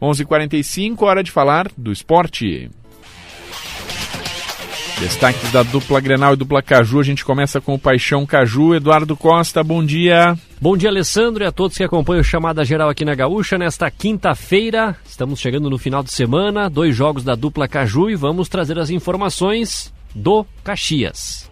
11:45 hora de falar do esporte. Destaques da dupla Grenal e dupla Caju. A gente começa com o Paixão Caju. Eduardo Costa, bom dia. Bom dia, Alessandro, e a todos que acompanham o Chamada Geral aqui na Gaúcha. Nesta quinta-feira, estamos chegando no final de semana, dois jogos da dupla Caju e vamos trazer as informações do Caxias.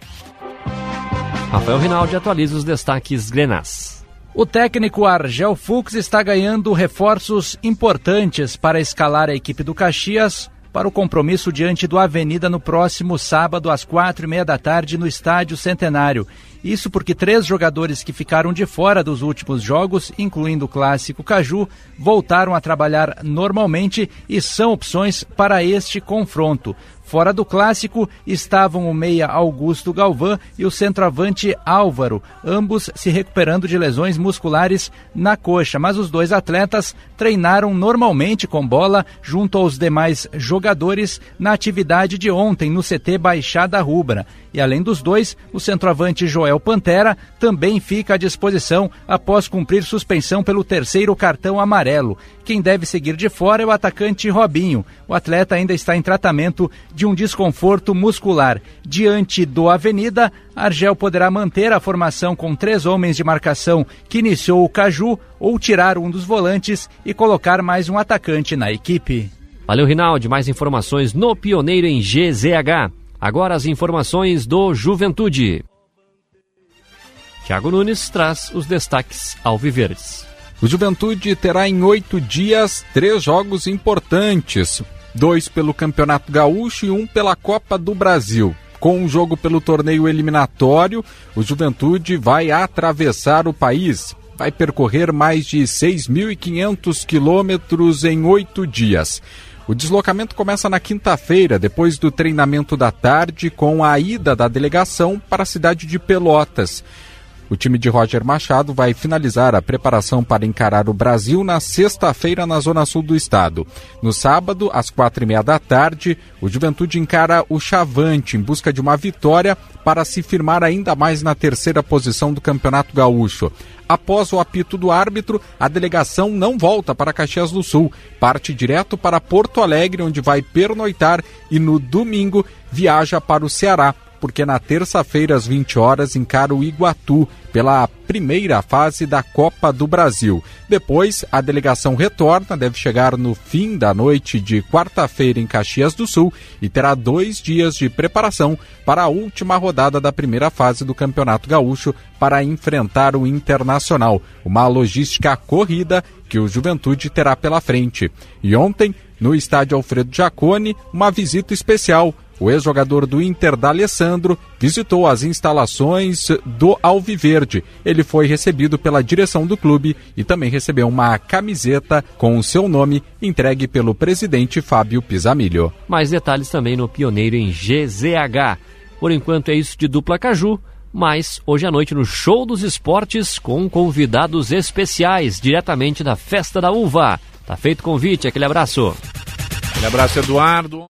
Rafael Rinaldi atualiza os destaques Grenás. O técnico Argel Fux está ganhando reforços importantes para escalar a equipe do Caxias para o compromisso diante do Avenida no próximo sábado às quatro e meia da tarde no Estádio Centenário. Isso porque três jogadores que ficaram de fora dos últimos jogos, incluindo o clássico Caju, voltaram a trabalhar normalmente e são opções para este confronto. Fora do clássico estavam o meia Augusto Galvão e o centroavante Álvaro, ambos se recuperando de lesões musculares na coxa, mas os dois atletas treinaram normalmente com bola junto aos demais jogadores na atividade de ontem no CT Baixada Rubra. E além dos dois, o centroavante Joel Pantera também fica à disposição após cumprir suspensão pelo terceiro cartão amarelo. Quem deve seguir de fora é o atacante Robinho. O atleta ainda está em tratamento de um desconforto muscular. Diante do Avenida, Argel poderá manter a formação com três homens de marcação que iniciou o Caju ou tirar um dos volantes e colocar mais um atacante na equipe. Valeu, Rinaldi. Mais informações no Pioneiro em GZH. Agora as informações do Juventude. Tiago Nunes traz os destaques alviverdes. O Juventude terá em oito dias três jogos importantes: dois pelo Campeonato Gaúcho e um pela Copa do Brasil. Com um jogo pelo torneio eliminatório, o Juventude vai atravessar o país. Vai percorrer mais de 6.500 quilômetros em oito dias. O deslocamento começa na quinta-feira, depois do treinamento da tarde, com a ida da delegação para a cidade de Pelotas. O time de Roger Machado vai finalizar a preparação para encarar o Brasil na sexta-feira na zona sul do estado. No sábado, às quatro e meia da tarde, o Juventude encara o Chavante em busca de uma vitória para se firmar ainda mais na terceira posição do Campeonato Gaúcho. Após o apito do árbitro, a delegação não volta para Caxias do Sul, parte direto para Porto Alegre, onde vai pernoitar e no domingo viaja para o Ceará porque na terça-feira, às 20 horas, encara o Iguatu pela primeira fase da Copa do Brasil. Depois, a delegação retorna, deve chegar no fim da noite de quarta-feira em Caxias do Sul e terá dois dias de preparação para a última rodada da primeira fase do Campeonato Gaúcho para enfrentar o Internacional. Uma logística corrida que o Juventude terá pela frente. E ontem, no estádio Alfredo Jacone, uma visita especial o ex-jogador do Inter, D'Alessandro, visitou as instalações do Alviverde. Ele foi recebido pela direção do clube e também recebeu uma camiseta com o seu nome entregue pelo presidente Fábio Pisamilho. Mais detalhes também no Pioneiro em GZH. Por enquanto é isso de dupla Caju, mas hoje à noite no Show dos Esportes com convidados especiais diretamente da Festa da Uva. Tá feito o convite, aquele abraço. Aquele abraço, Eduardo.